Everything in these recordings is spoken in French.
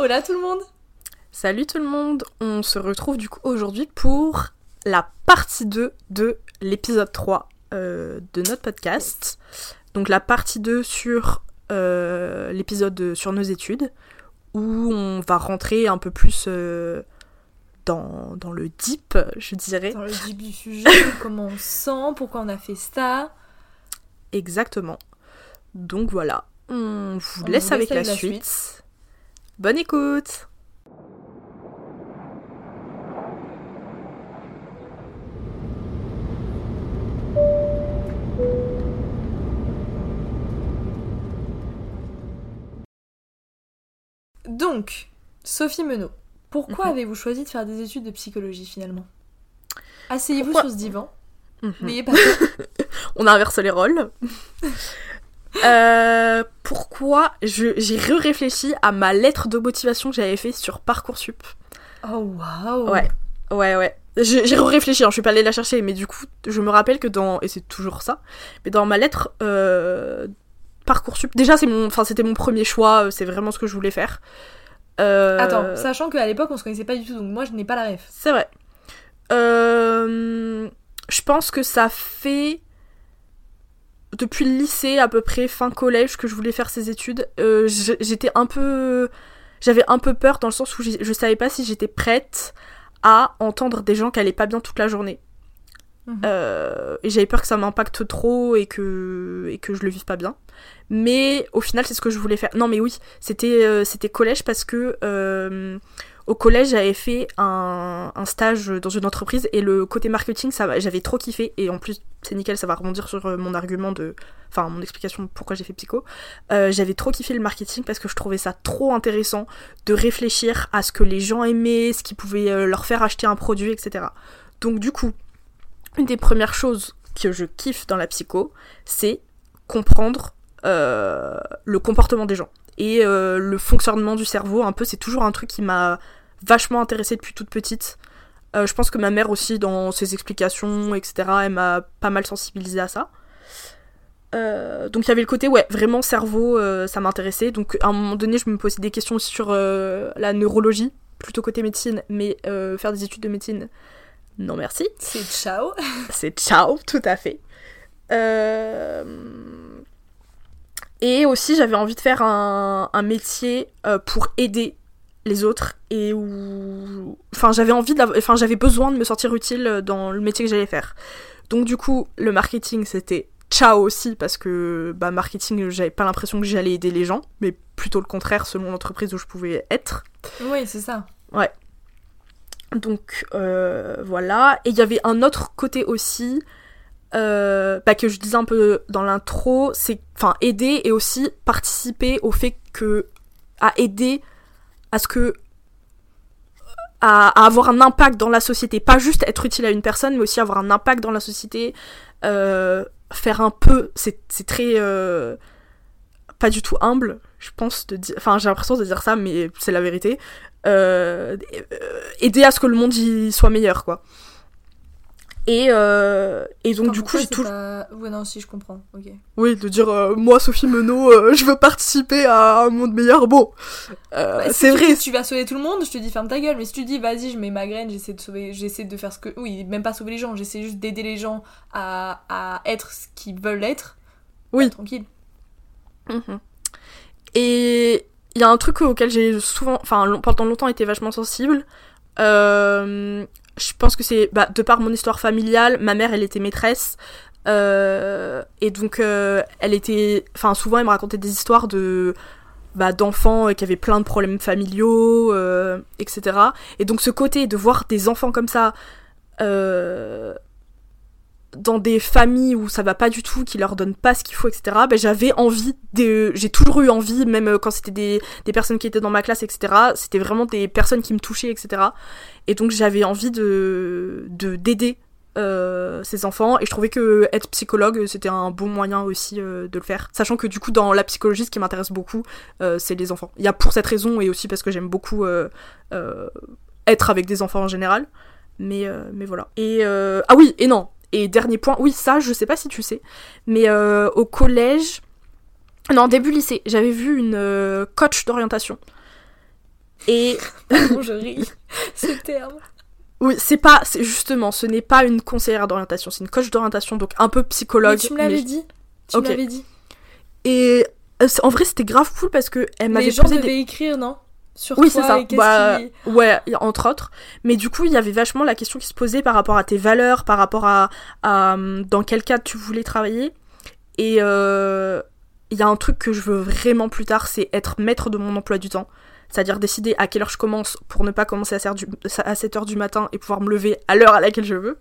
Hola tout le monde Salut tout le monde, on se retrouve du coup aujourd'hui pour la partie 2 de l'épisode 3 euh, de notre podcast. Donc la partie 2 sur euh, l'épisode sur nos études, où on va rentrer un peu plus euh, dans, dans le deep, je dirais. Dans le deep du sujet, comment on sent, pourquoi on a fait ça. Exactement. Donc voilà, on vous laisse avec la, suite. Bonne écoute Donc, Sophie Menot, pourquoi Mhm. avez-vous choisi de faire des études de psychologie finalement? Asseyez-vous sur ce divan, Mhm. n'ayez pas peur. On inverse les rôles. Euh, pourquoi j'ai réfléchi à ma lettre de motivation que j'avais fait sur Parcoursup. Oh waouh Ouais. Ouais, ouais. J'ai réfléchi, je suis pas allée la chercher, mais du coup, je me rappelle que dans. Et c'est toujours ça. Mais dans ma lettre. euh, Parcoursup. Déjà, c'est mon, enfin, c'était mon premier choix, euh, c'est vraiment ce que je voulais faire. Euh, Attends, sachant qu'à l'époque on se connaissait pas du tout, donc moi je n'ai pas la ref. C'est vrai. Euh, je pense que ça fait depuis le lycée à peu près fin collège que je voulais faire ces études. Euh, j'étais un peu, j'avais un peu peur dans le sens où je savais pas si j'étais prête à entendre des gens qui allaient pas bien toute la journée. Mhm. Euh, et j'avais peur que ça m'impacte trop et que, et que je le vive pas bien. Mais au final, c'est ce que je voulais faire. Non, mais oui, c'était euh, c'était collège parce que au collège, j'avais fait un, stage dans une entreprise et le côté marketing, ça j'avais trop kiffé. Et en plus, c'est nickel, ça va rebondir sur euh, mon argument de. Enfin, mon explication de pourquoi j'ai fait psycho. Euh, j'avais trop kiffé le marketing parce que je trouvais ça trop intéressant de réfléchir à ce que les gens aimaient, ce qui pouvait euh, leur faire acheter un produit, etc. Donc, du coup, une des premières choses que je kiffe dans la psycho, c'est comprendre le comportement des gens et le fonctionnement du cerveau. Un peu, c'est toujours un truc qui m'a vachement intéressée depuis toute petite. Euh, je pense que ma mère aussi, dans ses explications, etc., elle m'a pas mal sensibilisée à ça. Euh, donc il y avait le côté, ouais, vraiment cerveau, euh, ça m'intéressait. Donc à un moment donné, je me posais des questions aussi sur la neurologie, plutôt côté médecine, mais faire des études de médecine, non merci. C'est ciao C'est ciao, tout à fait. Et aussi, j'avais envie de faire un, un métier pour aider les autres et où. Enfin, j'avais envie d'av- Enfin, j'avais besoin de me sentir utile dans le métier que j'allais faire. Donc, du coup, le marketing, c'était ciao aussi parce que, bah, marketing, j'avais pas l'impression que j'allais aider les gens, mais plutôt le contraire selon l'entreprise où je pouvais être. Oui, c'est ça. Donc euh, voilà. Et il y avait un autre côté aussi, euh, bah, que je disais un peu dans l'intro, c'est enfin aider et aussi participer au fait que à aider à ce que à, avoir un impact dans la société, pas juste être utile à une personne, mais aussi avoir un impact dans la société, euh, faire un peu, c'est très euh, pas du tout humble, je pense enfin j'ai l'impression de dire ça, mais c'est la vérité. Euh, aider à ce que le monde y soit meilleur quoi. Et, euh, et donc du coup j'ai c'est tout pas- Ouais, non, si, je comprends. Ok. oui de dire euh, moi Sophie Menot euh, je veux participer à un monde meilleur bon euh, Bah, si c'est tu vrai que tu vas sauver tout le monde, je te dis ferme ta gueule. Mais si tu dis vas-y, je mets ma graine, j'essaie de sauver, j'essaie de faire ce que, oui, même pas sauver les gens, j'essaie juste d'aider les gens à, à être ce qu'ils veulent être. Oui. bah, tranquille. Mhm. Et il y a un truc auquel j'ai souvent, enfin long- pendant longtemps été vachement sensible. Euh, je pense que c'est bah, de par mon histoire familiale, ma mère elle était maîtresse. euh, et donc euh, elle était, enfin souvent elle me racontait des histoires de bah, d'enfants euh, qui avaient plein de problèmes familiaux, euh, etc. Et donc ce côté de voir des enfants comme ça euh, dans des familles où ça va pas du tout, qui leur donnent pas ce qu'il faut, etc. Ben, j'avais envie de, j'ai toujours eu envie, même euh, quand c'était des, des personnes qui étaient dans ma classe, etc. C'était vraiment des personnes qui me touchaient, etc. Et donc j'avais envie de, de d'aider euh, ces enfants et je trouvais que être psychologue c'était un bon moyen aussi euh, de le faire sachant que du coup dans la psychologie ce qui m'intéresse beaucoup euh, c'est les enfants il y a pour cette raison et aussi parce que j'aime beaucoup euh, euh, être avec des enfants en général mais euh, mais voilà et euh, ah oui et non et dernier point oui ça je sais pas si tu sais mais euh, au collège non début lycée j'avais vu une euh, coach d'orientation Et Pardon, je ris. Ce terme. oui, c'est pas, c'est justement, ce n'est pas une conseillère d'orientation, c'est une coach d'orientation, donc un peu Mais psychologue. tu me l'avais mais- dit. Tu Ok. me l'avais dit. Et euh, en vrai, c'était grave cool parce que elle Les m'avait gens posé devaient des. écrire, non? Sur Oui, toi c'est ça. et Bah, qui- Ouais, entre autres. Mais du coup, il y avait vachement la question qui se posait par rapport à tes valeurs, par rapport à, à, hum, dans quel cadre tu voulais travailler. Et euh, il y a un truc que je veux vraiment plus tard, c'est être maître de mon emploi du temps. C'est-à-dire décider à quelle heure je commence pour ne pas commencer à 7h du matin et pouvoir me lever à l'heure à laquelle je veux.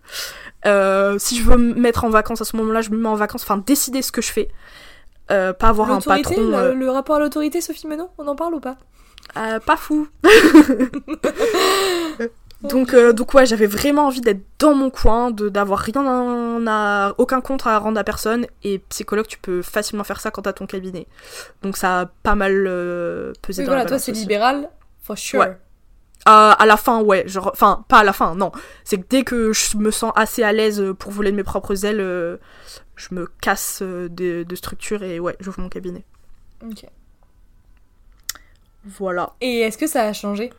Euh, si je veux me mettre en vacances à ce moment-là, je me mets en vacances. Enfin, décider ce que je fais. Euh, pas avoir un patron. le, le rapport à l'autorité, Sophie Menon, on en parle ou pas? Euh, pas fou. donc, euh, donc ouais, j'avais vraiment envie d'être dans mon coin, de d'avoir rien à, aucun compte à rendre à personne. Et psychologue, tu peux facilement faire ça quand t'as ton cabinet. Donc ça a pas mal euh, pesé Oui, dans voilà, la toi c'est libéral, for sure. Ouais. Euh, à la fin, ouais, genre, enfin, pas à la fin, non. C'est que dès que je me sens assez à l'aise pour voler de mes propres ailes, euh, je me casse de, de structure et ouais, j'ouvre mon cabinet. Ok. Voilà. Et est-ce que ça a changé?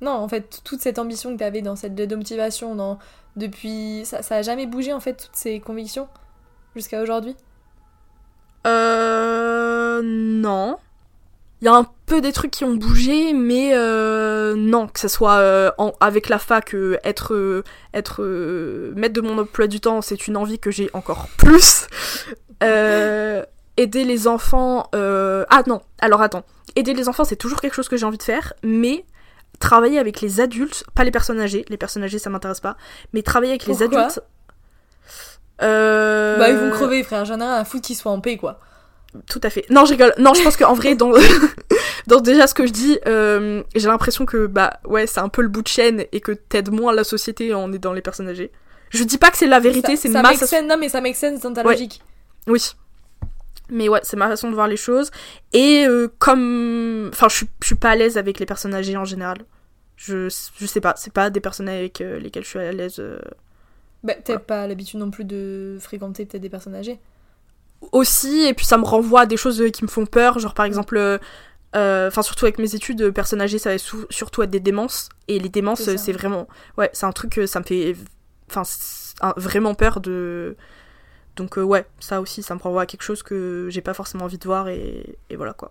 Non, en fait, toute cette ambition que t'avais dans cette de motivation, dans... depuis. Ça, ça a jamais bougé en fait, toutes ces convictions Jusqu'à aujourd'hui? Euh. Non. Il y a un peu des trucs qui ont bougé, mais euh, non, que ce soit euh, en- avec la fac, euh, être, euh, être maître de mon emploi du temps, c'est une envie que j'ai encore plus. Aider les enfants. euh, Ah non, alors attends. Aider les enfants, c'est toujours quelque chose que j'ai envie de faire, mais travailler avec les adultes, pas les personnes âgées, les personnes âgées ça m'intéresse pas, mais travailler avec les adultes. Euh... Bah, ils vont crever, frère. J'en ai rien à foutre qu'ils soient en paix, quoi. Tout à fait. Non, je rigole. Non, je pense qu'en vrai, dans, dans déjà ce que je dis, euh, j'ai l'impression que, bah, ouais, c'est un peu le bout de chaîne et que t'aides moins la société en aidant les personnes âgées. Je dis pas que c'est la vérité, Ça- c'est ça ma make façon- sense- Non, mais ça make sense dans ta Ouais. logique. Oui. Mais ouais, c'est ma façon de voir les choses. Et euh, comme. Enfin, je suis- je suis pas à l'aise avec les personnes âgées en général. Je, je sais pas, c'est pas des personnes avec euh, lesquelles je suis à l'aise. euh. Bah, t'as pas l'habitude non plus de fréquenter peut-être des personnes âgées. aussi et puis ça me renvoie à des choses euh, qui me font peur genre par exemple euh, euh, enfin surtout avec mes études personnes âgées ça va surtout être des démences et les démences C'est vraiment ouais c'est un truc que ça me fait enfin vraiment peur de donc euh, ouais ça aussi ça me renvoie à quelque chose que j'ai pas forcément envie de voir et, et voilà quoi.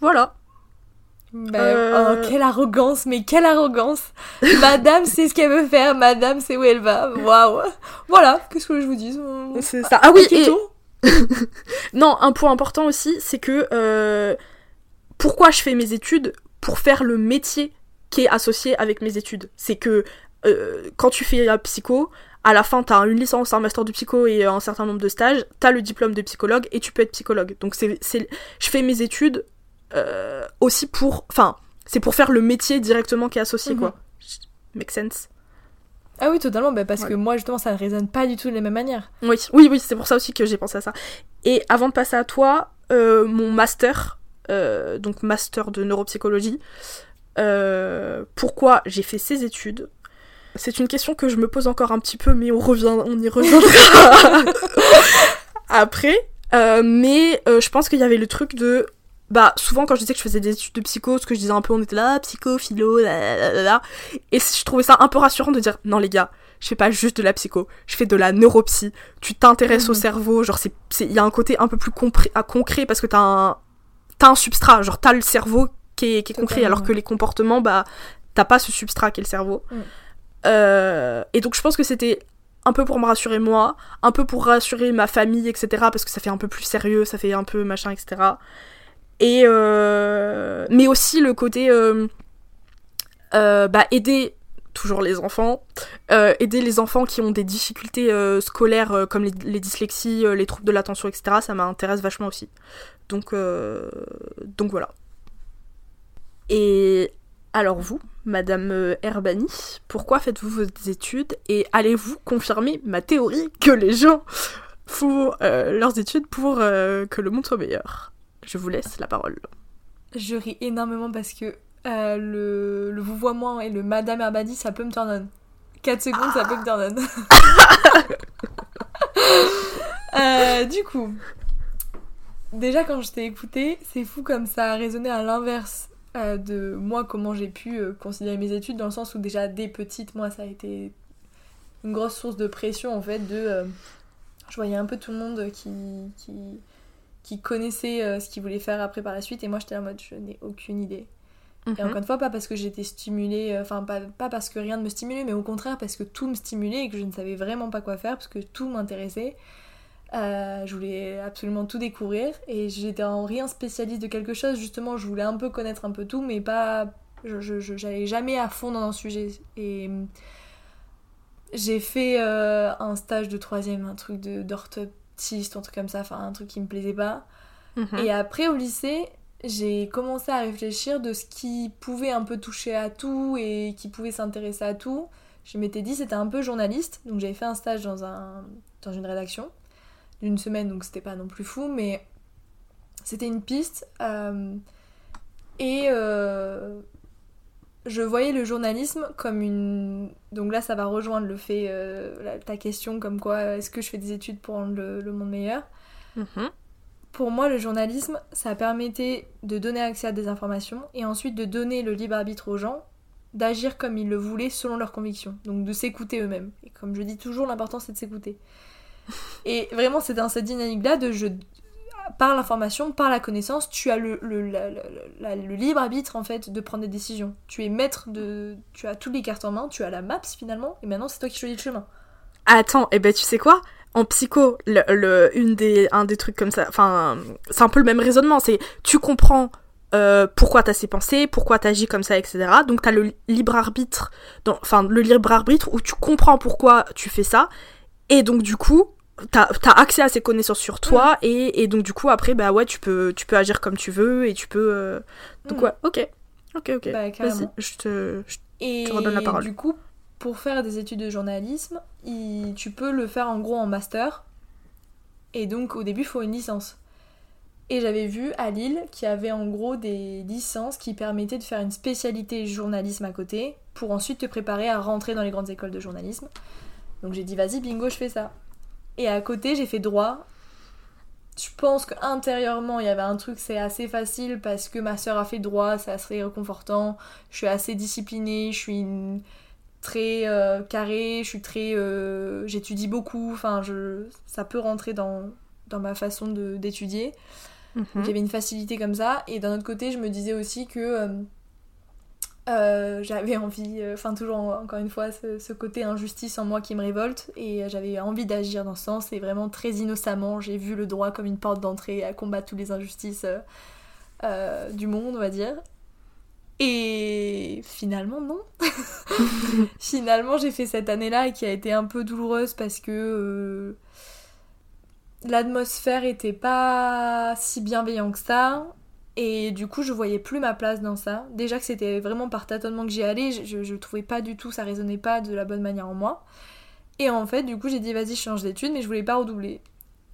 Voilà. Bah, Euh. oh, quelle arrogance, mais quelle arrogance. Madame sait ce qu'elle veut faire, madame sait où elle va, waouh. Voilà, qu'est-ce que je vous dis c'est ça. Ah oui et, Non, un point important aussi, c'est que euh, pourquoi je fais mes études Pour faire le métier qui est associé avec mes études? C'est que euh, quand tu fais la psycho, à la fin, t'as une licence, un master de psycho et un certain nombre de stages, t'as le diplôme de psychologue et tu peux être psychologue. Donc c'est, je fais mes études euh, aussi pour, enfin, c'est pour faire le métier directement qui est associé, Mhm. quoi. Make sense Ah oui, totalement, bah parce que moi justement ça ne résonne pas du tout de la même manière. Oui, oui, oui, c'est pour ça aussi que j'ai pensé à ça. Et avant de passer à toi, euh, mon master, euh, donc master de neuropsychologie, euh, pourquoi j'ai fait ces études? C'est une question que je me pose encore un petit peu, mais on revient, on y reviendra après. Euh, mais euh, je pense qu'il y avait le truc de bah souvent quand je disais que je faisais des études de psycho, ce que je disais un peu, on était là, psycho, philo, là, là, là, là. et je trouvais ça un peu rassurant de dire non les gars, je fais pas juste de la psycho, je fais de la neuropsy. Tu t'intéresses au Mhm. cerveau, genre c'est il y a un côté un peu plus à concret parce que t'as un t'as un substrat, genre t'as le cerveau qui est, qui est concret, alors que les comportements bah t'as pas ce substrat qui est le cerveau. Mm. Euh, et donc je pense que c'était un peu pour me rassurer moi, un peu pour rassurer ma famille, etc. Parce que ça fait un peu plus sérieux, ça fait un peu machin, etc. Et euh, mais aussi le côté euh, euh, bah aider toujours les enfants, euh, aider les enfants qui ont des difficultés scolaires comme les, les dyslexies, les troubles de l'attention, etc. Ça m'intéresse vachement aussi. Donc donc voilà. Et alors vous, Madame euh, Herbani, pourquoi faites-vous vos études et allez-vous confirmer ma théorie que les gens font euh, leurs études pour euh, que le monde soit meilleur? Je vous laisse la parole. Je ris énormément parce que euh, le, le vouvoiement et le Madame Herbadi ça peut me turn on. 4 secondes ça peut me turn on. Du coup, déjà quand je t'ai écouté, c'est fou comme ça a résonné à l'inverse euh, de moi, comment j'ai pu euh, considérer mes études, dans le sens où déjà dès petite, moi, ça a été une grosse source de pression en fait. De, euh, je voyais un peu tout le monde qui, qui, qui connaissait ce qu'il voulait faire après par la suite, et moi j'étais en mode je n'ai aucune idée. Et Mhm. encore une fois, pas parce que j'étais stimulée, enfin pas, pas parce que rien ne me stimulait, mais au contraire parce que tout me stimulait et que je ne savais vraiment pas quoi faire, parce que tout m'intéressait. Euh, je voulais absolument tout découvrir et j'étais en rien spécialiste de quelque chose, justement je voulais un peu connaître un peu tout, mais pas. Je, j'allais jamais à fond dans un sujet. Et hum, j'ai fait euh, un stage de troisième, un truc d'orthoptiste, un truc comme ça, enfin un truc qui me plaisait pas. Mhm. Et après, au lycée, j'ai commencé à réfléchir de ce qui pouvait un peu toucher à tout et qui pouvait s'intéresser à tout. Je m'étais dit c'était un peu journaliste, donc j'avais fait un stage dans, un, dans une rédaction d'une semaine, donc c'était pas non plus fou, mais c'était une piste. euh, et euh, je voyais le journalisme comme une... Donc là, ça va rejoindre le fait, euh, la- ta question comme quoi, est-ce que je fais des études pour rendre le- le monde meilleur? Mhm. pour moi, le journalisme, ça permettait de donner accès à des informations et ensuite de donner le libre arbitre aux gens d'agir comme ils le voulaient selon leurs convictions. Donc de s'écouter eux-mêmes. Et comme je dis toujours, l'important c'est de s'écouter. Et vraiment, c'est dans cette dynamique-là de je, par l'information, par la connaissance, tu as le, le, la- le libre arbitre en fait de prendre des décisions. Tu es maître de. Tu as toutes les cartes en main, tu as la maps finalement, et maintenant c'est toi qui choisis le chemin. Attends, et ben tu sais quoi? En psycho, le, une des, un des trucs comme ça, enfin, c'est un peu le même raisonnement. C'est tu comprends euh, pourquoi t'as ces pensées, pourquoi t'agis comme ça, etc. Donc t'as le libre arbitre, enfin le libre arbitre où tu comprends pourquoi tu fais ça, et donc du coup t'as as accès à ces connaissances sur toi, et, et donc du coup après bah ouais tu peux tu peux agir comme tu veux et tu peux euh, donc Mm. ouais ok ok ok Bah, vas-y carrément. je te je- Et te redonne la parole. du coup, pour faire des études de journalisme, il- tu peux le faire en gros en master. Et donc au début, il faut une licence. Et j'avais vu à Lille qu'il y avait en gros des licences qui permettaient de faire une spécialité journalisme à côté pour ensuite te préparer à rentrer dans les grandes écoles de journalisme. Donc j'ai dit vas-y bingo, je fais ça. Et à côté, j'ai fait droit. Je pense qu'intérieurement, il y avait un truc, c'est assez facile parce que ma soeur a fait droit, c'est assez réconfortant. Je suis assez disciplinée, je suis une- très euh, carrée, je suis très. euh, J'étudie beaucoup, enfin, je... ça peut rentrer dans, dans ma façon de- d'étudier. Mhm. Donc, il y avait une facilité comme ça. Et d'un autre côté, je me disais aussi que euh, euh, j'avais envie, euh, enfin, toujours en- encore une fois, ce, côté injustice en moi qui me révolte. Et euh, j'avais envie d'agir dans ce sens. Et vraiment, très innocemment, j'ai vu le droit comme une porte d'entrée à combattre toutes les injustices du monde, on va dire. Et finalement, non. finalement, j'ai fait cette année-là qui a été un peu douloureuse parce que. l'atmosphère était pas si bienveillante que ça. Et du coup, je voyais plus ma place dans ça. Déjà que c'était vraiment par tâtonnement que j'y allais, je, je, trouvais pas du tout, ça résonnait pas de la bonne manière en moi. Et en fait, du coup, j'ai dit vas-y, je change d'études, mais je voulais pas redoubler.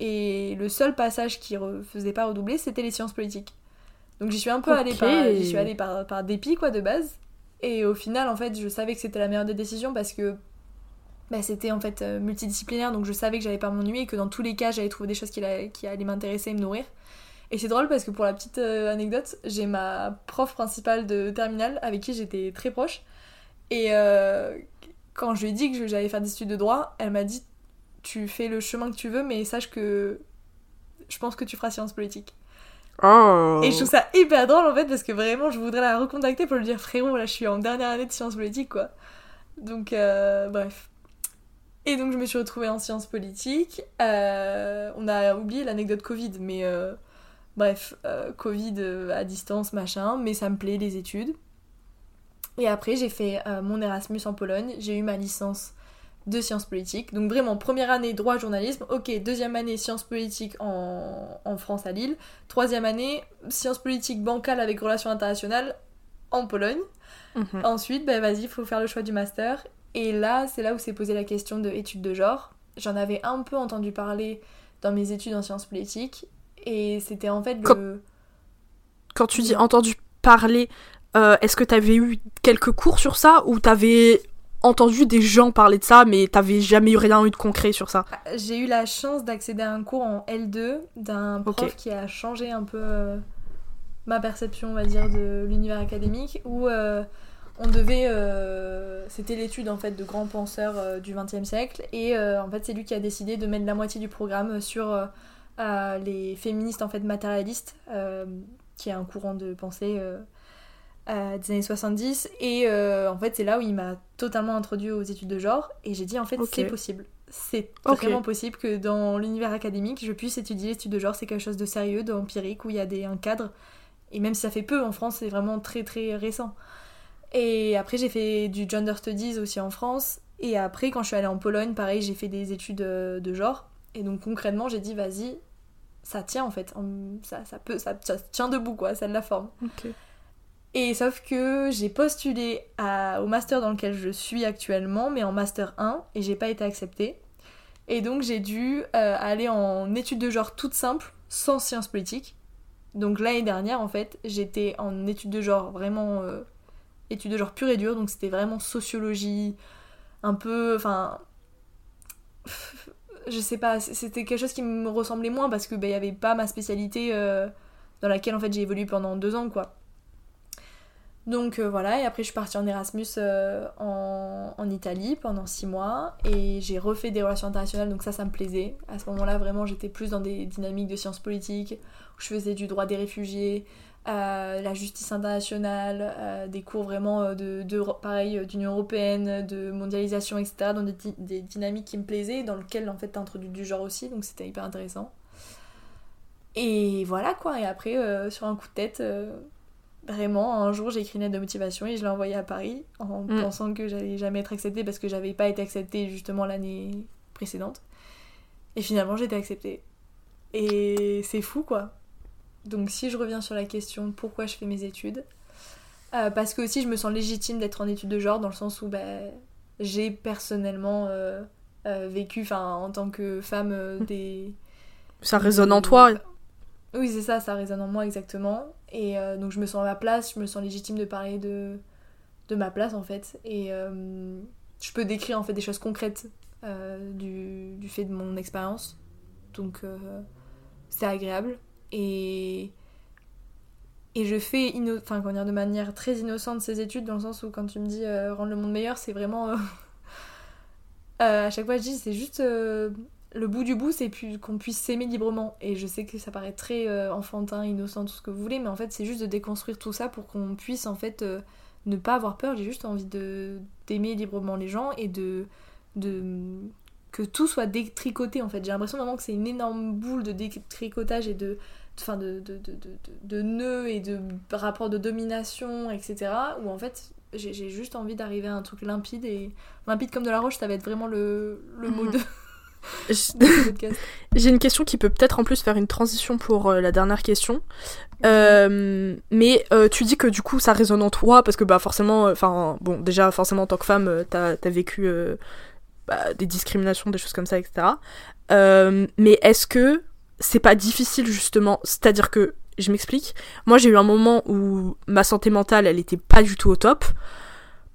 Et le seul passage qui ne faisait pas redoubler, c'était les sciences politiques. Donc j'y suis un peu allée, par, j'y suis allée par, par dépit, quoi, de base. Et au final, en fait, je savais que c'était la meilleure des décisions parce que bah, c'était en fait euh, multidisciplinaire, donc je savais que j'allais pas m'ennuyer et que dans tous les cas, j'allais trouver des choses qui, qui allaient m'intéresser et me nourrir. Et c'est drôle parce que pour la petite euh, anecdote, j'ai ma prof principale de terminale avec qui j'étais très proche. Et euh, quand je lui ai dit que j'allais faire des études de droit, elle m'a dit Tu fais le chemin que tu veux, mais sache que je pense que tu feras sciences politiques. Oh. Et je trouve ça hyper drôle en fait parce que vraiment je voudrais la recontacter pour lui dire frérot là je suis en dernière année de sciences politiques quoi. Donc euh, bref. Et donc je me suis retrouvée en sciences politiques. Euh, on a oublié l'anecdote Covid mais euh, bref, euh, Covid euh, à distance machin, mais ça me plaît les études. Et après j'ai fait euh, mon Erasmus en Pologne, j'ai eu ma licence de sciences politiques. Donc vraiment première année droit journalisme, ok, deuxième année sciences politiques en, en France à Lille. Troisième année, sciences politiques bancales avec relations internationales en Pologne. Mhm. Ensuite, ben vas-y, il faut faire le choix du master. Et là, c'est là où s'est posé la question de études de genre. J'en avais un peu entendu parler dans mes études en sciences politiques. Et c'était en fait le... Quand tu dis entendu parler, euh, est-ce que t'avais eu quelques cours sur ça ou t'avais entendu des gens parler de ça, mais t'avais jamais eu rien eu de concret sur ça? Ah, j'ai eu la chance d'accéder à un cours en L2 d'un prof qui a changé un peu euh, ma perception, on va dire, de l'univers académique, où euh, on devait. Euh, c'était l'étude en fait de grands penseurs du XXe siècle, et en fait, c'est lui qui a décidé de mettre la moitié du programme sur les féministes en fait matérialistes, qui est un courant de pensée des années 70 et euh, en fait c'est là où il m'a totalement introduit aux études de genre. Et j'ai dit en fait c'est possible. C'est vraiment possible que dans l'univers académique je puisse étudier l'étude de genre. C'est quelque chose de sérieux d'empirique où il y a des, un cadre. Et même si ça fait peu en France c'est vraiment très très récent. Et après j'ai fait du gender studies aussi en France. Et après quand je suis allée en Pologne pareil j'ai fait des études euh, de genre. Et donc concrètement j'ai dit vas-y ça tient en fait ça, ça peut ça, tient debout quoi ça a de la forme et sauf que j'ai postulé au master dans lequel je suis actuellement, mais en master 1, et j'ai pas été acceptée. Et donc j'ai dû euh, aller en études de genre toutes simples, sans sciences politiques. Donc l'année dernière, en fait, j'étais en études de genre vraiment. Euh, études de genre pure et dure, donc c'était vraiment sociologie, un peu. Enfin. Je sais pas, c'était quelque chose qui me ressemblait moins parce que bah, il y avait pas ma spécialité euh, dans laquelle en fait j'ai évolué pendant deux ans quoi. Donc euh, voilà, et après je suis partie en Erasmus euh, en, Italie pendant six mois et j'ai refait des relations internationales, donc ça, ça me plaisait. À ce moment-là, vraiment, j'étais plus dans des dynamiques de sciences politiques où je faisais du droit des réfugiés, euh, la justice internationale, des cours vraiment de, de pareil, d'Union européenne, de mondialisation, etc. Dans des, des, dynamiques qui me plaisaient, dans lesquelles en fait t'as introduit du genre aussi, donc c'était hyper intéressant. Et voilà quoi, et après, sur un coup de tête Vraiment, un jour, j'ai écrit une lettre de motivation et je l'ai envoyée à Paris en mm. pensant que j'allais jamais être acceptée parce que j'avais pas été acceptée justement l'année précédente. Et finalement, j'ai été acceptée. Et c'est fou quoi. Donc, si je reviens sur la question pourquoi je fais mes études, euh, parce que aussi je me sens légitime d'être en études de genre dans le sens où bah, j'ai personnellement euh, euh, vécu en tant que femme des. Ça résonne en toi oui, c'est ça, ça résonne en moi exactement. Et donc je me sens à ma place, je me sens légitime de parler de, de ma place en fait. Et je peux décrire en fait des choses concrètes du, du, fait de mon expérience. Donc c'est agréable. Et, je fais enfin, de manière très innocente ces études dans le sens où quand tu me dis rendre le monde meilleur, c'est vraiment... à chaque fois je dis c'est juste le bout du bout, c'est qu'on puisse s'aimer librement. Et je sais que ça paraît très euh, enfantin, innocent, tout ce que vous voulez, mais en fait, c'est juste de déconstruire tout ça pour qu'on puisse en fait euh, ne pas avoir peur. J'ai juste envie d'aimer librement les gens et de que tout soit détricoté en fait. J'ai l'impression vraiment que c'est une énorme boule de détricotage et de enfin de, de, de, de, nœuds et de rapports de domination, etc. Où en fait j'ai juste envie d'arriver à un truc limpide et limpide comme de la roche, ça va être vraiment le, le mot mhm. de J'ai une question qui peut peut-être en plus faire une transition pour euh, la dernière question. Euh, mais euh, tu dis que du coup ça résonne en toi parce que bah forcément, enfin bon déjà forcément en tant que femme t'as as vécu bah, des discriminations, des choses comme ça, etc. mais est-ce que c'est pas difficile justement C'est-à-dire que je m'explique. Moi j'ai eu un moment où ma santé mentale elle était pas du tout au top.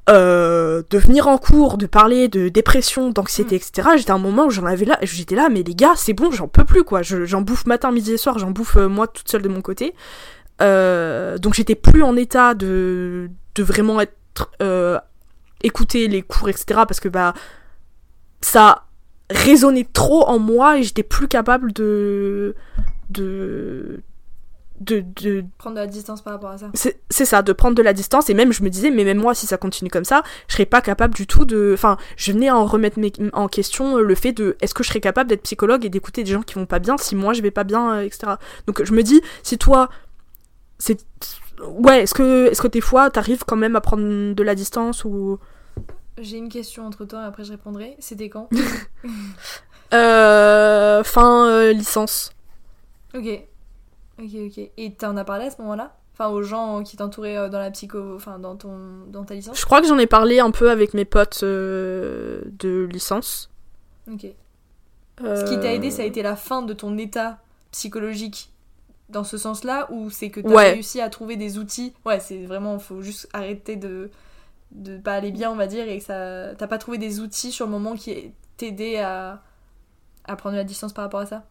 Euh, de venir en cours, de parler de dépression, d'anxiété, etc. J'étais à un moment où j'en avais là, j'étais là, mais les gars, c'est bon, j'en peux plus, quoi. J'en bouffe matin, midi et soir, j'en bouffe euh, moi toute seule de mon côté. Euh, donc j'étais plus en état de, de vraiment être écouter les cours, etc. Parce que bah ça résonnait trop en moi et j'étais plus capable de de de, prendre de la distance par rapport à ça. C'est ça, de prendre de la distance. Et même, je me disais, mais même moi, si ça continue comme ça, je serais pas capable du tout de. Enfin, je venais en remettre en question le fait de est-ce que je serais capable d'être psychologue et d'écouter des gens qui vont pas bien si moi je vais pas bien, euh, etc. Donc, je me dis, si toi, c'est. Ouais, est-ce que, est-ce que des fois, t'arrives quand même à prendre de la distance ou. J'ai une question entre temps et après je répondrai. C'était quand euh, Fin euh, licence. Ok. Ok, ok. Et t'en as parlé à ce moment-là? Enfin, aux gens qui t'entouraient euh, dans la psycho, enfin, dans, ton, dans ta licence? Je crois que j'en ai parlé un peu avec mes potes euh, de licence. Ok. Ce qui t'a aidé, ça a été la fin de ton état psychologique dans ce sens-là ou c'est que t'as réussi à trouver des outils? Ouais, c'est vraiment, faut juste arrêter de de pas aller bien, on va dire, et que ça t'as pas trouvé des outils sur le moment qui t'aidaient à, à prendre la distance par rapport à ça?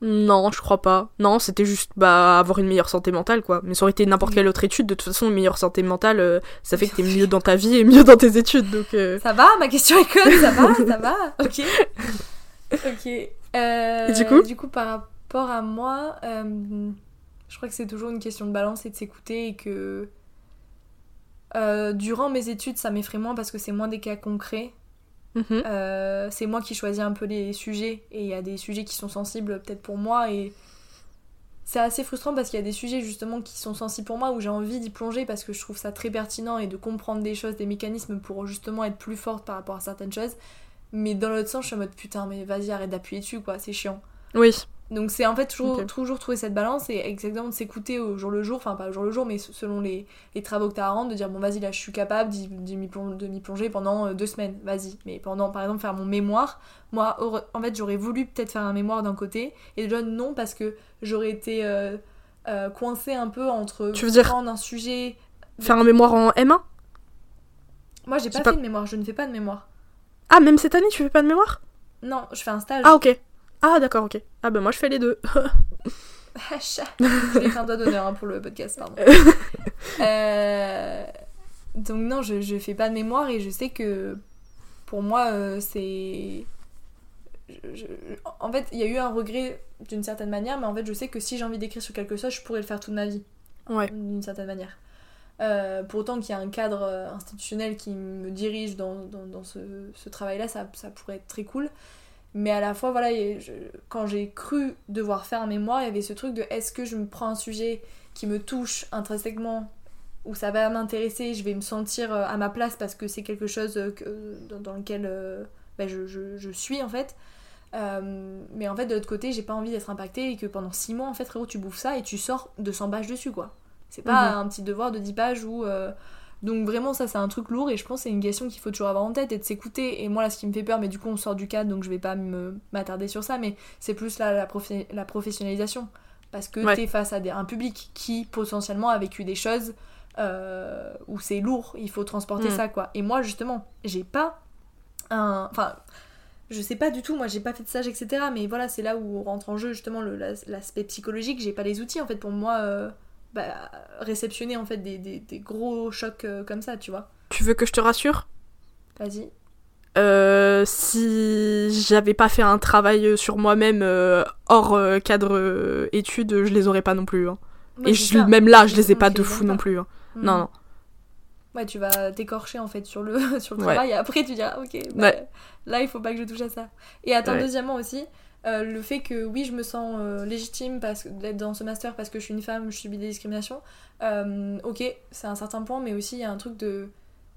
Non, je crois pas. Non, c'était juste bah, avoir une meilleure santé mentale, quoi. Mais ça aurait été n'importe quelle autre étude. De toute façon, une meilleure santé mentale, euh, ça fait que t'es mieux dans ta vie et mieux dans tes études. Donc, euh. Ça va Ma question est conne, ça va Ça va Ok. Ok. Euh, Et du coup? Du coup, par rapport à moi, je crois que c'est toujours une question de balance et de s'écouter et que euh, durant mes études, ça m'effraie moins parce que c'est moins des cas concrets. Mhm. Euh, c'est moi qui choisis un peu les sujets et il y a des sujets qui sont sensibles peut-être pour moi et c'est assez frustrant parce qu'il y a des sujets justement qui sont sensibles pour moi où j'ai envie d'y plonger parce que je trouve ça très pertinent et de comprendre des choses, des mécanismes pour justement être plus forte par rapport à certaines choses. Mais dans l'autre sens, je suis en mode putain, mais vas-y, arrête d'appuyer dessus quoi, c'est chiant. Oui. Donc c'est en fait toujours, toujours trouver cette balance et exactement de s'écouter au jour le jour, enfin pas au jour le jour, mais selon les, les travaux que tu as à rendre, de dire bon vas-y là je suis capable de m'y plonger pendant euh, deux semaines, vas-y. Mais pendant par exemple faire mon mémoire, moi en fait j'aurais voulu peut-être faire un mémoire d'un côté et déjà non parce que j'aurais été euh, euh, coincée un peu entre Tu veux dire- prendre un sujet... Faire un mémoire en M1 Moi j'ai pas pas- fait de mémoire, je ne fais pas de mémoire. Ah, même cette année, tu fais pas de mémoire? Non, je fais un stage. Ah, ok. Ah, d'accord, ok. Ah, bah moi, je fais les deux. Je vais faire un doigt d'honneur hein, pour le podcast, pardon. Euh, Donc non, je, je fais pas de mémoire et je sais que pour moi, euh, c'est... je- je- En fait, il y a eu un regret d'une certaine manière, mais en fait, je sais que si j'ai envie d'écrire sur quelque chose, je pourrais le faire toute ma vie, ouais. d'une certaine manière. Euh, pour autant qu'il y a un cadre institutionnel qui me dirige dans, dans, dans ce, ce travail-là, ça, ça pourrait être très cool. Mais à la fois, voilà, je- quand j'ai cru devoir faire un mémoire, il y avait ce truc de est-ce que je me prends un sujet qui me touche intrinsèquement, où ça va m'intéresser, je vais me sentir euh, à ma place parce que c'est quelque chose euh, que, dans, dans lequel euh, bah, je, je- je suis en fait. Euh, mais en fait, de l'autre côté, j'ai pas envie d'être impactée et que pendant 6 mois, en fait, frérot, tu bouffes ça et tu sors 200 pages dessus, quoi. C'est pas Mhm. un petit devoir de 10 pages où. euh, Donc vraiment, ça, c'est un truc lourd et je pense que c'est une question qu'il faut toujours avoir en tête et de s'écouter. Et moi, là, ce qui me fait peur, mais du coup, on sort du cadre donc je vais pas m'attarder sur ça, mais c'est plus là la, profi- la professionnalisation. Parce que Ouais. t'es face à des- un public qui potentiellement a vécu des choses euh, où c'est lourd, il faut transporter Mm. ça, quoi. Et moi, justement, j'ai pas un. Enfin, je sais pas du tout, moi j'ai pas fait de stage, etc. Mais voilà, c'est là où rentre en jeu justement l'aspect psychologique. J'ai pas les outils en fait pour moi euh, bah, réceptionner en fait des, des- des gros chocs euh, comme ça, tu vois. Tu veux que je te rassure? Vas-y. Euh, si j'avais pas fait un travail sur moi-même euh, hors euh, cadre euh, études, je les aurais pas non plus. hein. Ouais, Et je, même là, je les ai pas de fou pas. non plus. hein. Mhm. Non, non. Ouais, tu vas t'écorcher en fait sur le, sur le Ouais. travail et après tu diras, ok, bah, Ouais. là il faut pas que je touche à ça. Et attends, deuxièmement aussi, euh, le fait que oui, je me sens euh, légitime d'être dans ce master parce que je suis une femme, je subis des discriminations. Euh, ok, c'est un certain point, mais aussi il y a un truc de.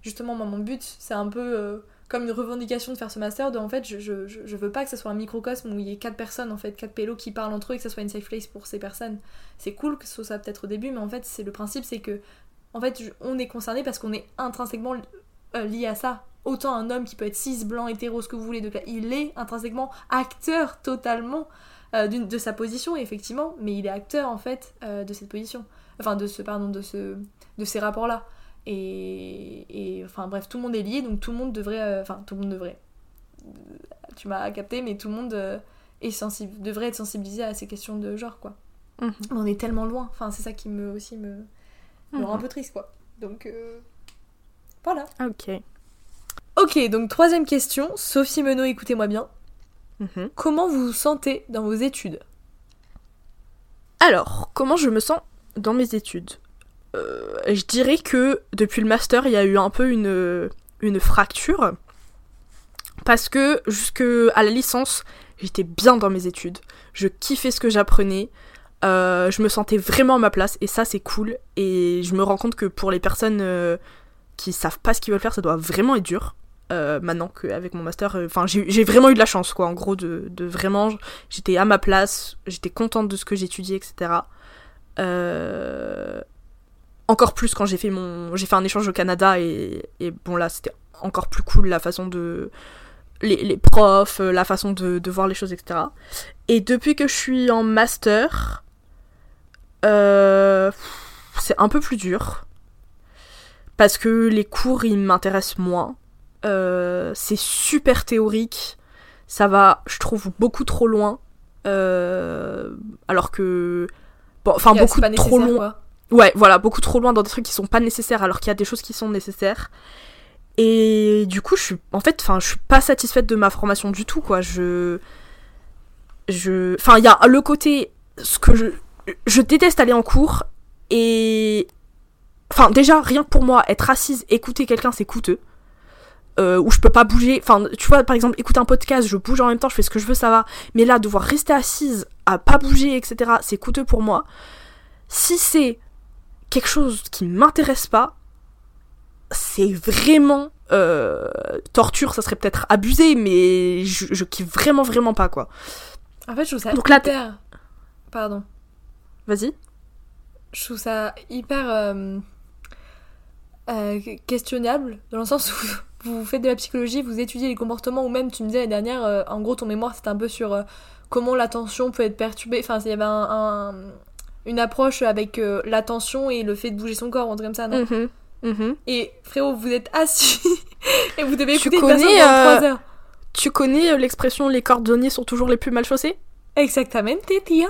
Justement, mon but, c'est un peu euh, comme une revendication de faire ce master. En fait, je, je, je veux pas que ce soit un microcosme où il y ait quatre personnes, en fait, quatre pélos qui parlent entre eux et que ça soit une safe place pour ces personnes. C'est cool que ce soit ça peut-être au début, mais en fait, c'est le principe, c'est que en fait, on est concerné parce qu'on est intrinsèquement lié à ça. Autant un homme qui peut être cis, blanc, hétéro, ce que vous voulez, de, il est intrinsèquement acteur totalement euh, de sa position, effectivement, mais il est acteur en fait euh, de cette position. Enfin, de ce, pardon, de, ce, de ces rapports-là. Et, et, enfin, bref, tout le monde est lié, donc tout le monde devrait. euh, Enfin, tout le monde devrait. Euh, Tu m'as capté, mais tout le monde euh, est sensible, devrait être sensibilisé à ces questions de genre, quoi. Mhm. On est tellement loin. Enfin, c'est ça qui me aussi me, me rend un Mhm. peu triste, quoi. Donc, euh, voilà. Ok. Ok, donc troisième question. Sophie Menot, écoutez-moi bien. Mhm. Comment vous vous sentez dans vos études Alors, comment je me sens dans mes études Euh, Je dirais que depuis le master, il y a eu un peu une, une fracture. Parce que jusque à la licence, j'étais bien dans mes études. Je kiffais ce que j'apprenais. Euh, je me sentais vraiment à ma place et ça c'est cool. Et je me rends compte que pour les personnes euh, qui savent pas ce qu'ils veulent faire, ça doit vraiment être dur. Euh, maintenant qu'avec mon master, euh, j'ai vraiment eu de la chance quoi, en gros de, vraiment, j'étais à ma place, j'étais contente de ce que j'étudiais, etc. Euh, encore plus quand j'ai fait mon, j'ai fait un échange au Canada et, bon là c'était encore plus cool la façon de, les, profs, la façon de, voir les choses, etc. Et depuis que je suis en master, c'est un peu plus dur. Parce que les cours ils m'intéressent moins. Euh, c'est super théorique, ça va, je trouve, beaucoup trop loin. Euh, alors que. Bon, enfin, Yeah, beaucoup c'est pas trop loin. quoi. Ouais, voilà, beaucoup trop loin dans des trucs qui sont pas nécessaires alors qu'il y a des choses qui sont nécessaires. Et du coup, je suis en fait, enfin, je suis pas satisfaite de ma formation du tout quoi. Je je enfin, il y a le côté ce que je je déteste aller en cours et enfin déjà rien que pour moi être assise écouter quelqu'un c'est coûteux. Euh, où je peux pas bouger, enfin tu vois par exemple écouter un podcast, je bouge en même temps, je fais ce que je veux, ça va. Mais là devoir rester assise, à pas bouger, etc. C'est coûteux pour moi. Si c'est quelque chose qui m'intéresse pas, c'est vraiment euh, torture, ça serait peut-être abusé, mais je, je kiffe vraiment vraiment pas quoi. En fait, je trouve ça Donc hyper. Pardon. Vas-y. Je trouve ça hyper. euh, euh, questionnable, dans le sens où vous faites de la psychologie, vous étudiez les comportements, ou même, tu me disais l'année dernière, euh, en gros, ton mémoire, c'était un peu sur euh, comment l'attention peut être perturbée. Enfin, il y avait un, un- une approche avec l'attention et le fait de bouger son corps, un truc comme ça, non? Mhm, mhm. Et frérot, vous êtes assis et vous devez Tu écouter une personne connais, pendant euh, 3 heures. Tu connais l'expression les cordonniers sont toujours les plus mal chaussés? Exactement, tia.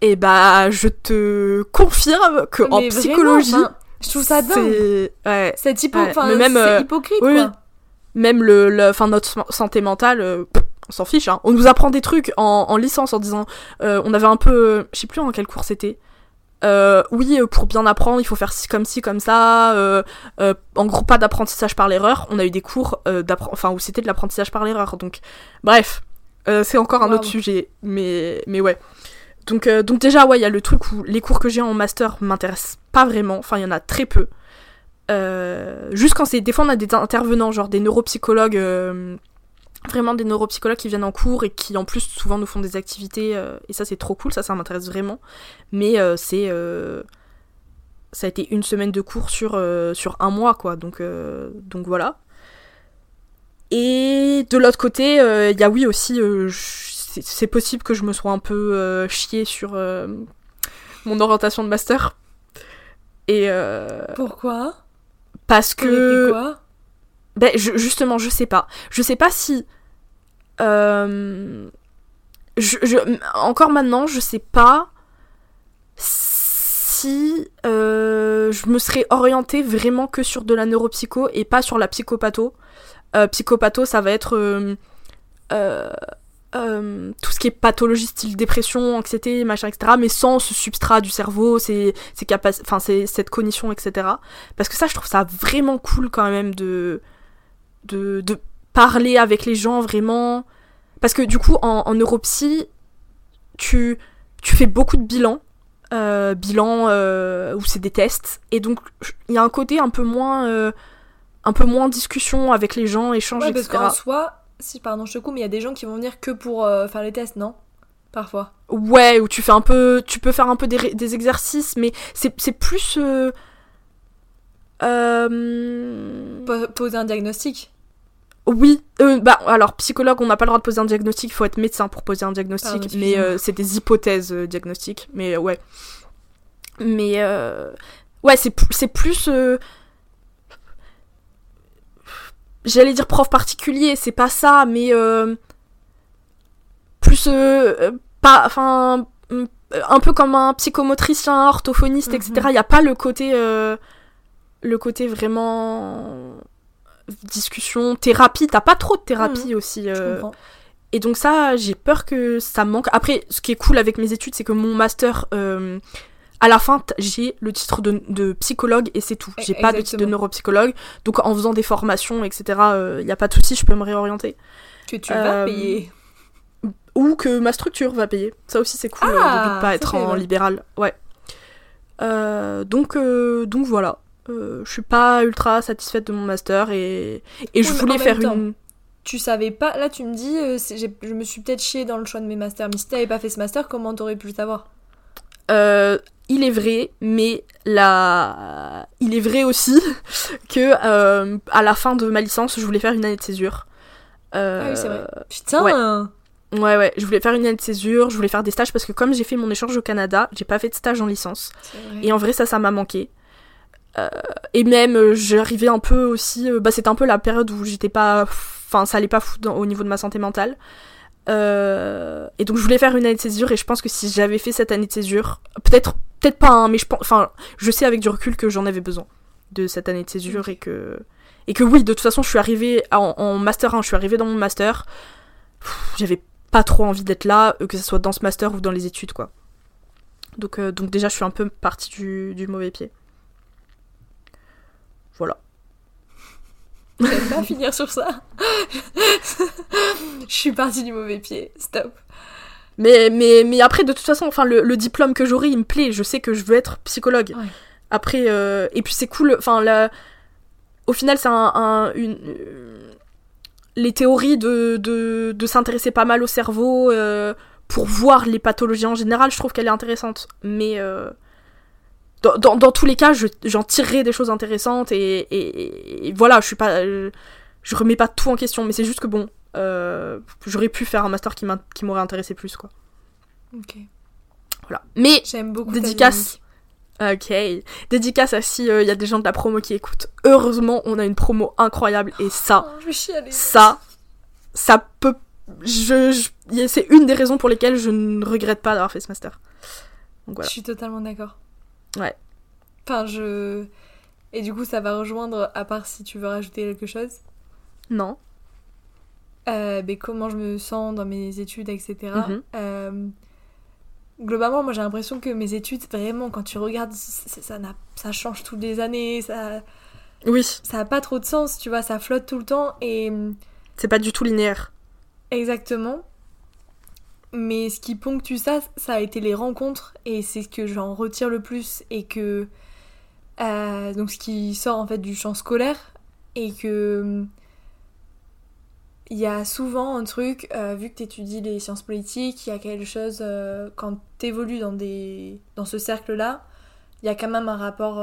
Eh bah, je te confirme que en Mais psychologie, je trouve ça dingue. c'est ouais, C'est hypo... Ouais, enfin, mais même, c'est euh, hypocrite, oui, quoi. oui. même le, le, enfin notre santé mentale, euh, on s'en fiche. Hein. On nous apprend des trucs en, en licence en disant, euh, on avait un peu, je sais plus en quel cours c'était. Oui, pour bien apprendre, il faut faire ci comme ci comme ça. en gros, pas d'apprentissage par l'erreur. On a eu des cours enfin où c'était de l'apprentissage par l'erreur. Donc, bref, c'est encore un autre sujet, mais mais ouais. Donc euh, donc déjà ouais, il y a le truc où les cours que j'ai en master m'intéressent pas vraiment. Enfin, il y en a très peu. Euh, juste quand c'est des fois on a des intervenants genre des neuropsychologues euh, vraiment des neuropsychologues qui viennent en cours et qui en plus souvent nous font des activités euh, et ça c'est trop cool ça ça m'intéresse vraiment mais c'est ça a été une semaine de cours sur un mois quoi donc donc voilà et de l'autre côté il y a oui aussi c'est possible que je me sois un peu euh, chié sur mon orientation de master et euh, Pourquoi? parce que quoi? Ben, je- justement, je sais pas. Je sais pas si. euh, je, je- encore maintenant, je sais pas si euh, je me serais orientée vraiment que sur de la neuropsycho et pas sur la psychopatho. Euh, psychopatho, ça va être euh, tout ce qui est pathologie style dépression, anxiété, machin, etc. Mais sans ce substrat du cerveau, c'est c'est capac- enfin c'est cette cognition, etc. Parce que ça, je trouve ça vraiment cool quand même de de, de parler avec les gens vraiment. Parce que du coup, en, en neuropsy, tu, tu fais beaucoup de bilans. Euh, bilans euh, où c'est des tests. Et donc, il y a un côté un peu moins. euh, un peu moins discussion avec les gens, échange, Ouais, parce etc. qu'en soi, si, pardon, je te coupe, mais il y a des gens qui vont venir que pour euh, faire les tests, non? Parfois. Ouais, où tu fais un peu, tu peux faire un peu des, exercices, mais c'est plus. euh, euh, Po- Poser un diagnostic. Oui, euh, bah alors psychologue, on n'a pas le droit de poser un diagnostic, il faut être médecin pour poser un diagnostic, Pardon, mais c'est des hypothèses diagnostiques, mais ouais. Mais euh, ouais, c'est plus. Euh, J'allais dire prof particulier, c'est pas ça, mais euh, plus euh, euh, pas, enfin, mm, un peu comme un psychomotricien, orthophoniste, etc. Mhm. Il y a pas le côté, euh, le côté vraiment discussion, thérapie. T'as pas trop de thérapie aussi. Je euh, et donc ça, j'ai peur que ça manque. Après, ce qui est cool avec mes études, c'est que mon master, euh, à la fin, j'ai le titre de, de psychologue et c'est tout. J'ai pas de titre de neuropsychologue. Donc en faisant des formations, etc., il n'y a pas de souci, je peux me réorienter. Que tu vas Euh, payer. Ou que ma structure va payer. Ça aussi, c'est cool euh, Ah, de ne pas ça, être en libéral. Ouais. Euh, donc, euh, donc voilà. Euh, je suis pas ultra satisfaite de mon master et, et je Oui, voulais faire temps, une. Tu savais pas. Là, tu me dis, euh, je me suis peut-être chiée dans le choix de mes masters. Mais si t'avais pas fait ce master, comment t'aurais pu le savoir? Euh, il est vrai, mais la... il est vrai aussi que euh, à la fin de ma licence, je voulais faire une année de césure. Euh, Ah oui, c'est vrai. Putain ouais. Ouais, ouais, je voulais faire une année de césure, je voulais faire des stages parce que comme j'ai fait mon échange au Canada, j'ai pas fait de stage en licence. Et en vrai, ça, ça m'a manqué. et même, j'arrivais un peu aussi. bah, c'était un peu la période où j'étais pas. Enfin, ça allait pas fou au niveau de ma santé mentale. Et donc, je voulais faire une année de césure, et je pense que si j'avais fait cette année de césure, peut-être peut-être pas, hein, mais je pense. Enfin, je sais avec du recul que j'en avais besoin de cette année de césure et que. Et que oui, de toute façon, je suis arrivée en, master 1, je suis arrivée dans mon master. J'avais pas trop envie d'être là, euh, que ce soit dans ce master ou dans les études, quoi. Donc, euh, donc déjà, je suis un peu partie du, du mauvais pied. Voilà. J'aime pas finir sur ça. je suis partie du mauvais pied. Stop. Mais, mais, mais après, de toute façon, enfin, le, diplôme que j'aurai, il me plaît. Je sais que je veux être psychologue. Après, euh, et puis c'est cool. Enfin, la... au final, c'est un, une, euh, les théories de, de, de s'intéresser pas mal au cerveau euh, pour voir les pathologies en général, je trouve qu'elle est intéressante. Mais dans, dans, dans, tous les cas, j'en tirerai des choses intéressantes et, et, voilà, je suis pas, je remets pas tout en question, mais c'est juste que bon, j'aurais pu faire un master qui m'aurait intéressé plus, quoi. Ok. Voilà. Mais, j'aime beaucoup. Dédicace. Ok. Dédicace à si il euh, y a des gens de la promo qui écoutent. Heureusement, on a une promo incroyable et ça, oh, ça, ça peut. Je, c'est une des raisons pour lesquelles je ne regrette pas d'avoir fait ce master. Donc voilà. Je suis totalement d'accord. Ouais. Enfin, je. Et du coup, ça va rejoindre, à part si tu veux rajouter quelque chose? Non. Euh, mais comment je me sens dans mes études, etc. Mm-hmm. Euh, globalement, moi j'ai l'impression que mes études, vraiment, quand tu regardes, ça, ça, ça change toutes les années, ça. Oui. Ça a pas trop de sens, tu vois, ça flotte tout le temps et. C'est pas du tout linéaire. Exactement. Mais ce qui ponctue ça, ça a été les rencontres et c'est ce que j'en retire le plus et que. Euh, donc ce qui sort en fait du champ scolaire et que il y a souvent un truc, euh, vu que tu étudies les sciences politiques, il y a quelque chose, euh, quand tu évolues dans, des, dans ce cercle-là, il y a quand même un rapport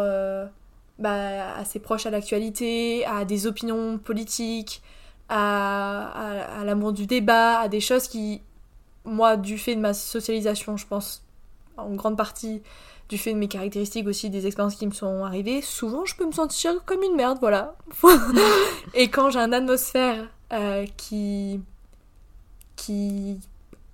bah, assez proche à l'actualité, à des opinions politiques, à, l'amour du débat, à des choses qui, moi, du fait de ma socialisation, je pense, en grande partie, du fait de mes caractéristiques aussi, des expériences qui me sont arrivées, souvent je peux me sentir comme une merde, voilà. Et quand j'ai une atmosphère euh, qui, qui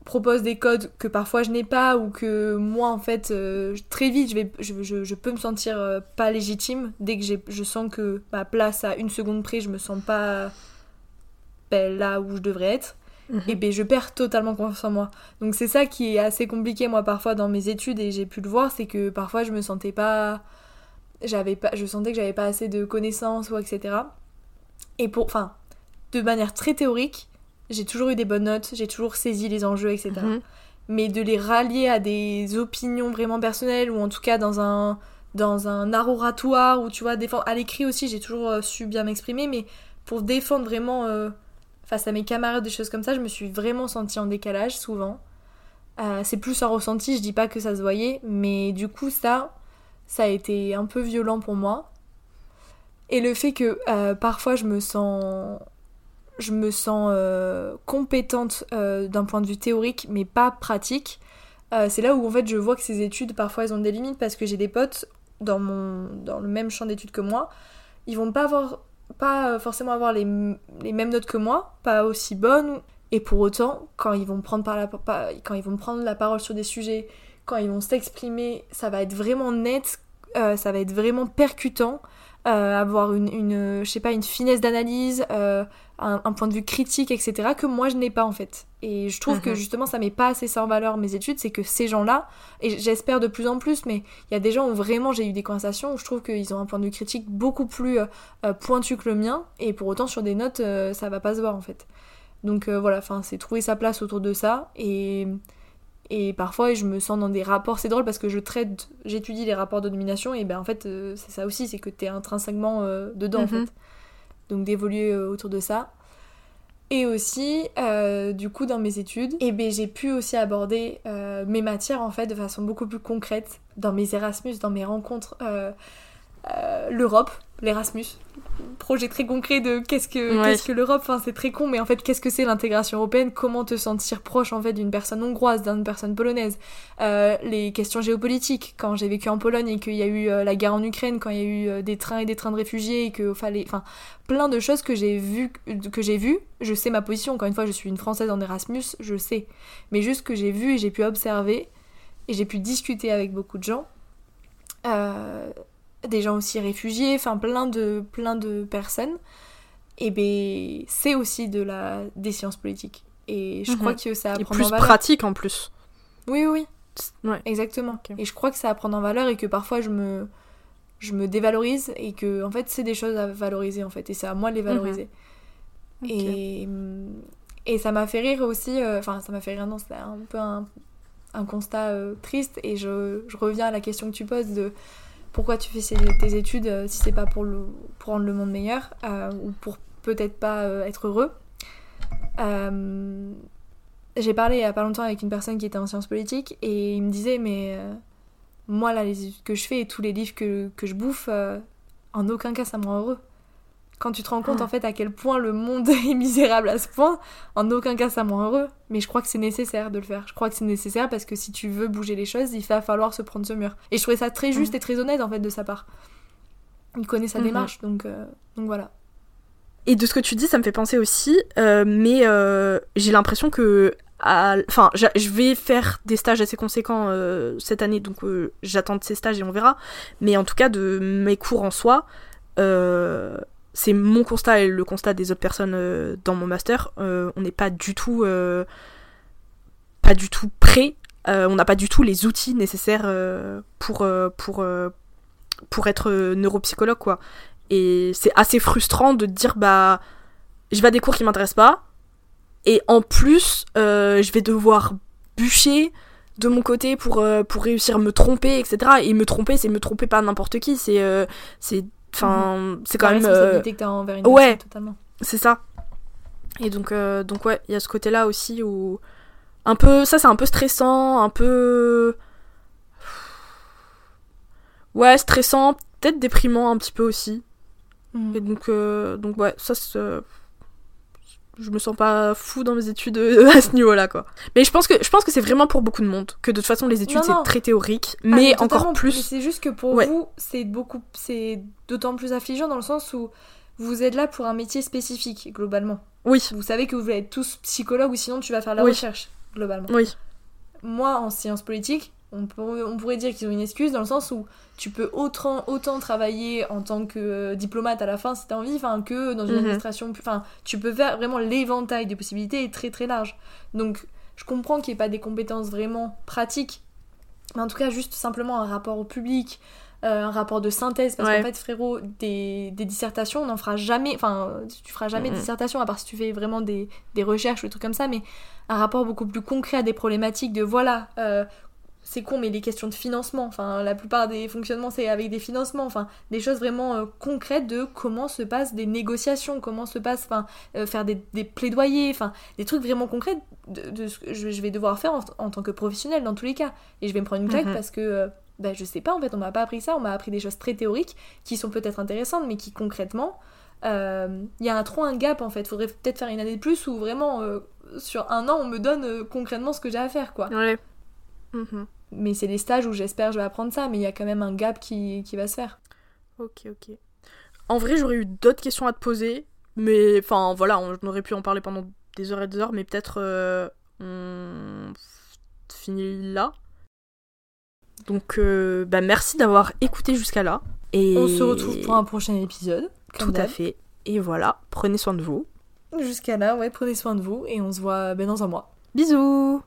propose des codes que parfois je n'ai pas ou que moi en fait euh, très vite je, peux me sentir euh, pas légitime dès que je sens que ma place à une seconde près je me sens pas ben, là où je devrais être mhm. et ben je perds totalement confiance en moi donc c'est ça qui est assez compliqué moi parfois dans mes études et j'ai pu le voir c'est que parfois je me sentais pas j'avais pas je sentais que j'avais pas assez de connaissances ou etc et pour enfin de manière très théorique, j'ai toujours eu des bonnes notes, j'ai toujours saisi les enjeux, etc. Mhm. Mais de les rallier à des opinions vraiment personnelles, ou en tout cas dans un, dans un oratoire, ou tu vois, défendre... à l'écrit aussi, j'ai toujours euh, su bien m'exprimer, mais pour défendre vraiment euh, face à mes camarades, des choses comme ça, je me suis vraiment sentie en décalage souvent. Euh, c'est plus un ressenti, je dis pas que ça se voyait, mais du coup, ça, ça a été un peu violent pour moi. Et le fait que parfois je me sens je me sens euh, compétente euh, d'un point de vue théorique mais pas pratique, euh, c'est là où en fait je vois que ces études parfois elles ont des limites parce que j'ai des potes dans, mon, dans le même champ d'études que moi, ils vont pas avoir pas forcément avoir les, les, mêmes notes que moi, pas aussi bonnes et pour autant quand ils vont prendre par la quand ils vont prendre la parole sur des sujets, quand ils vont s'exprimer, ça va être vraiment net, ça va être vraiment percutant. Avoir une, une, je sais pas, une finesse d'analyse, un, point de vue critique, etc., que moi je n'ai pas en fait. Et je trouve que mhm. justement ça met pas assez ça en valeur mes études, c'est que ces gens-là, et j'espère de plus en plus, mais il y a des gens où vraiment j'ai eu des conversations où je trouve qu'ils ont un point de vue critique beaucoup plus euh, euh, pointu que le mien, et pour autant sur des notes euh, ça va pas se voir en fait. Donc voilà, enfin c'est trouver sa place autour de ça, et, et parfois je me sens dans des rapports, c'est drôle parce que je traite, j'étudie les rapports de domination, et ben en fait c'est ça aussi, c'est que t'es intrinsèquement dedans en mhm. fait donc d'évoluer euh, autour de ça. Et aussi, euh, du coup, dans mes études, et eh ben, j'ai pu aussi aborder euh, mes matières en fait de façon beaucoup plus concrète dans mes Erasmus, dans mes rencontres, l'Europe, l'Erasmus, projet très concret de qu'est-ce que, qu'est-ce que l'Europe. Enfin, c'est très con, mais en fait, qu'est-ce que c'est l'intégration européenne? Comment te sentir proche en fait d'une personne hongroise, d'une personne polonaise? Euh, Les questions géopolitiques. Quand j'ai vécu en Pologne et qu'il y a eu euh, la guerre en Ukraine, quand il y a eu euh, des trains et des trains de réfugiés et que fallait, enfin, plein de choses que j'ai vu, que j'ai vu. Je sais ma position. Encore une fois, je suis une Française en Erasmus, je sais. Mais juste que j'ai vu et j'ai pu observer et j'ai pu discuter avec beaucoup de gens. Euh, des gens aussi réfugiés, enfin plein de, plein de personnes, et ben c'est aussi de la, des sciences politiques. Et je crois mhm. que ça apprend en valeur. plus pratique en plus. Oui, oui, ouais. exactement. Et je crois que ça apprend en valeur et que parfois je me, je me dévalorise et que en fait c'est des choses à valoriser en fait et c'est à moi de les valoriser. Mhm. Et, et ça m'a fait rire aussi, euh, enfin ça m'a fait rire, non, c'était un peu un, un constat euh, triste et je, je, reviens à la question que tu poses de pourquoi tu fais tes études euh, si c'est pas pour, rendre le monde meilleur euh, ou pour peut-être pas euh, être heureux. J'ai parlé il y a pas longtemps avec une personne qui était en sciences politiques et il me disait mais moi là les études que je fais et tous les livres que, que je bouffe en aucun cas ça me rend heureux quand tu te rends compte ah. en fait à quel point le monde est misérable à ce point, en aucun cas ça me rend heureux. Mais je crois que c'est nécessaire de le faire. Je crois que c'est nécessaire parce que si tu veux bouger les choses, il va falloir se prendre ce mur. Et je trouvais ça très juste mm. et très honnête en fait de sa part. Il connaît sa mm-hmm. démarche, donc, euh, donc voilà. Et de ce que tu dis, ça me fait penser aussi, euh, mais euh, j'ai l'impression que enfin je vais faire des stages assez conséquents cette année donc j'attends de ces stages et on verra mais en tout cas de mes cours en soi c'est mon constat et le constat des autres personnes euh, dans mon master. Euh, on n'est pas du tout, euh, pas du tout prêt. on n'a pas du tout les outils nécessaires pour pour pour être neuropsychologue quoi. Et c'est assez frustrant de dire bah je vais à des cours qui m'intéressent pas et en plus je vais devoir bûcher de mon côté pour, pour réussir à me tromper, etc. Et me tromper, c'est me tromper pas n'importe qui, c'est c'est Enfin, mhm. c'est quand même. Euh... Que envers une ouais, totalement. C'est ça. Et donc, euh, donc ouais, il y a ce côté-là aussi où un peu, ça c'est un peu stressant, un peu, ouais, stressant, peut-être déprimant un petit peu aussi. Mhm. Et donc, euh, donc ouais, ça c'est je me sens pas fou dans mes études euh, à ce niveau-là, quoi. Mais je pense que je pense que c'est vraiment pour beaucoup de monde que de toute façon les études c'est très théorique, ah, mais, encore plus. C'est juste que pour vous c'est beaucoup c'est d'autant plus affligeant dans le sens où vous êtes là pour un métier spécifique globalement. Oui. Vous savez que vous voulez être tous psychologues ou sinon tu vas faire la recherche globalement. Oui. Moi en sciences politiques, on, on pourrait dire qu'ils ont une excuse dans le sens où tu peux autant, autant travailler en tant que euh, diplomate à la fin si t'as envie, enfin que dans une mhm. administration, enfin tu peux faire vraiment l'éventail des possibilités est très très large. Donc je comprends qu'il n'y ait pas des compétences vraiment pratiques, mais en tout cas juste simplement un rapport au public, euh, un rapport de synthèse, parce qu'en fait frérot, des, des dissertations on n'en fera jamais, enfin tu feras jamais de dissertation à part si tu fais vraiment des, des recherches ou des trucs comme ça, mais un rapport beaucoup plus concret à des problématiques de voilà, euh, c'est con, mais les questions de financement, enfin, la plupart des fonctionnements, c'est avec des financements, enfin, des choses vraiment euh, concrètes de comment se passent des négociations, comment se passe, enfin, euh, faire des, plaidoyers, enfin, des trucs vraiment concrets de, ce que je vais devoir faire en, tant que professionnel dans tous les cas. Et je vais me prendre une claque mhm. parce que, euh, bah, je sais pas, en fait, on m'a pas appris ça, on m'a appris des choses très théoriques qui sont peut-être intéressantes, mais qui concrètement, il y a un, trop un gap en fait. Faudrait peut-être faire une année de plus où vraiment, sur un an, on me donne concrètement ce que j'ai à faire, quoi. Ouais. Mhm. Mais c'est des stages où j'espère je vais apprendre ça, mais il y a quand même un gap qui, qui va se faire. Ok, ok. En vrai, j'aurais eu d'autres questions à te poser, mais enfin voilà, on aurait pu en parler pendant des heures et des heures, mais peut-être euh, on finit là. Donc, euh, bah merci d'avoir écouté jusqu'à là. Et on se retrouve pour un prochain épisode. Tout à fait. Et voilà, prenez soin de vous. Jusqu'à là, ouais, prenez soin de vous et on se voit ben, dans un mois. Bisous